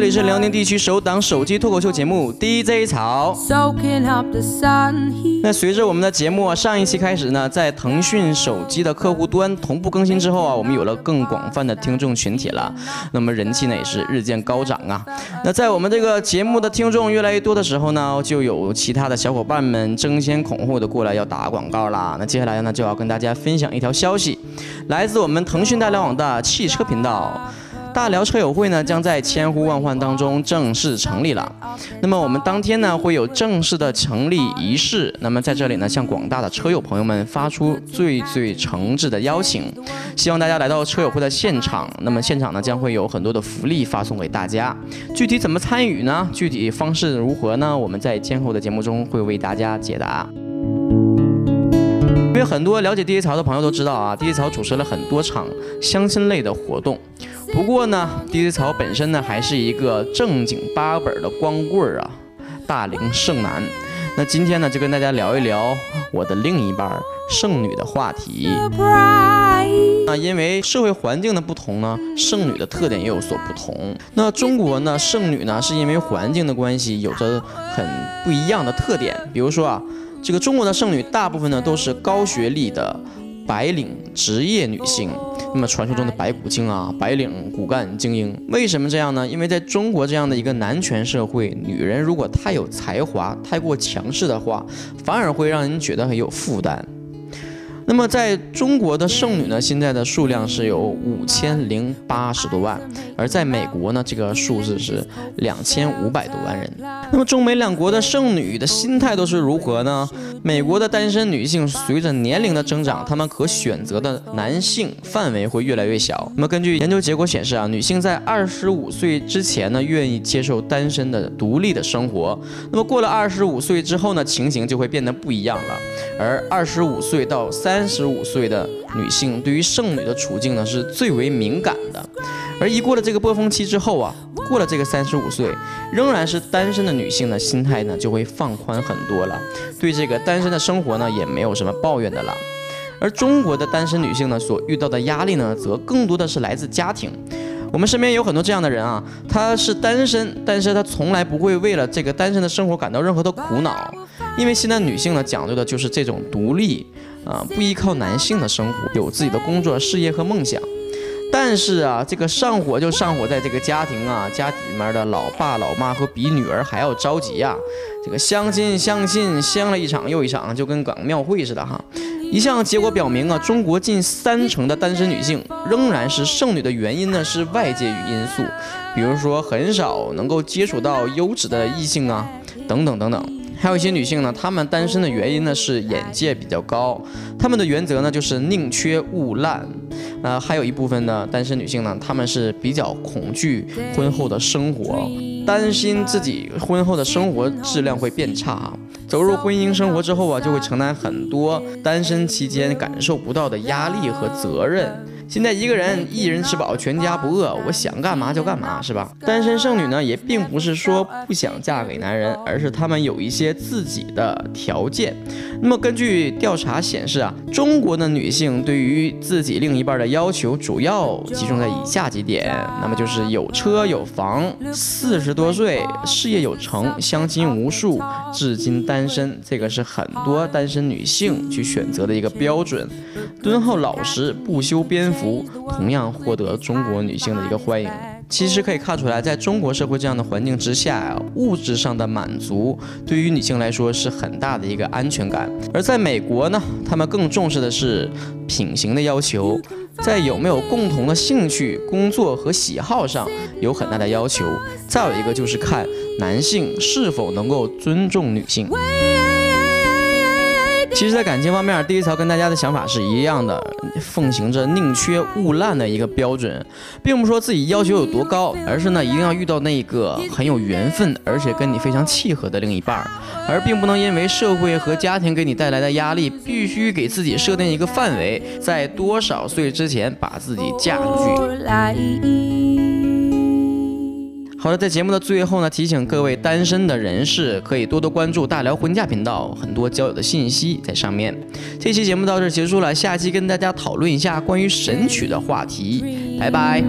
里是辽宁地区首档手机脱口秀节目 DJ 草。那随着我们的节目啊，上一期开始呢，在腾讯手机的客户端同步更新之后啊，我们有了更广泛的听众群体了，那么人气呢也是日渐高涨啊。那在我们这个节目的听众越来越多的时候呢，就有其他的小伙伴们争先恐后的过来要打广告啦。那接下来呢，就要跟大家分享一条消息，来自我们腾讯大聊网的汽车频道。大聊车友会呢，将在千呼万唤当中正式成立了。那么我们当天呢，会有正式的成立仪式。那么在这里呢，向广大的车友朋友们发出最最诚挚的邀请，希望大家来到车友会的现场。那么现场呢，将会有很多的福利发送给大家。具体怎么参与呢？具体方式如何呢？我们在今后的节目中会为大家解答。因为很多了解第一槽的朋友都知道啊，第一槽主持了很多场相亲类的活动。不过呢，DJ 曹本身呢还是一个正经八本的光棍儿啊，大龄剩男。那今天呢就跟大家聊一聊我的另一半剩女的话题。那因为社会环境的不同呢，剩女的特点也有所不同。那中国呢，剩女呢是因为环境的关系，有着很不一样的特点。比如说啊，这个中国的剩女大部分呢都是高学历的白领职业女性。那么传说中的白骨精啊，白领骨干精英，为什么这样呢？因为在中国这样的一个男权社会，女人如果太有才华、太过强势的话，反而会让人觉得很有负担。那么在中国的剩女呢，现在的数量是有五千零八十多万，而在美国呢，这个数字是两千五百多万人。那么中美两国的剩女的心态都是如何呢？美国的单身女性随着年龄的增长，她们可选择的男性范围会越来越小。那么根据研究结果显示啊，女性在二十五岁之前呢，愿意接受单身的独立的生活。那么过了二十五岁之后呢，情形就会变得不一样了。而二十五岁到三三十五岁的女性对于剩女的处境呢是最为敏感的，而一过了这个波峰期之后啊，过了这个三十五岁，仍然是单身的女性呢，心态呢就会放宽很多了，对这个单身的生活呢也没有什么抱怨的了。而中国的单身女性呢所遇到的压力呢，则更多的是来自家庭。我们身边有很多这样的人啊，她是单身，但是她从来不会为了这个单身的生活感到任何的苦恼，因为现在女性呢讲究的就是这种独立。啊，不依靠男性的生活，有自己的工作、事业和梦想。但是啊，这个上火就上火在这个家庭啊，家里面的老爸老妈和比女儿还要着急呀。这个相亲相亲相了一场又一场，就跟搞庙会似的哈。一项结果表明啊，中国近三成的单身女性仍然是剩女的原因呢，是外界因素，比如说很少能够接触到优质的异性啊，等等等等。还有一些女性呢，她们单身的原因呢是眼界比较高，她们的原则呢就是宁缺毋滥。呃，还有一部分的单身女性呢，她们是比较恐惧婚后的生活，担心自己婚后的生活质量会变差。走入婚姻生活之后啊，就会承担很多单身期间感受不到的压力和责任。现在一个人一人吃饱全家不饿，我想干嘛就干嘛，是吧？单身剩女呢，也并不是说不想嫁给男人，而是她们有一些自己的条件。那么根据调查显示啊，中国的女性对于自己另一半的要求主要集中在以下几点，那么就是有车有房，四十多岁，事业有成，相亲无数，至今单身，这个是很多单身女性去选择的一个标准。敦厚老实，不修边服，同样获得中国女性的一个欢迎。其实可以看出来，在中国社会这样的环境之下呀，物质上的满足对于女性来说是很大的一个安全感。而在美国呢，他们更重视的是品行的要求，在有没有共同的兴趣、工作和喜好上有很大的要求。再有一个就是看男性是否能够尊重女性。其实，在感情方面，第一槽跟大家的想法是一样的，奉行着宁缺毋滥的一个标准，并不说自己要求有多高，而是呢，一定要遇到那个很有缘分，而且跟你非常契合的另一半，而并不能因为社会和家庭给你带来的压力，必须给自己设定一个范围，在多少岁之前把自己嫁出去。好了，在节目的最后呢，提醒各位单身的人士可以多多关注大辽婚嫁频道，很多交友的信息在上面。这期节目到这结束了，下期跟大家讨论一下关于神曲的话题，拜拜。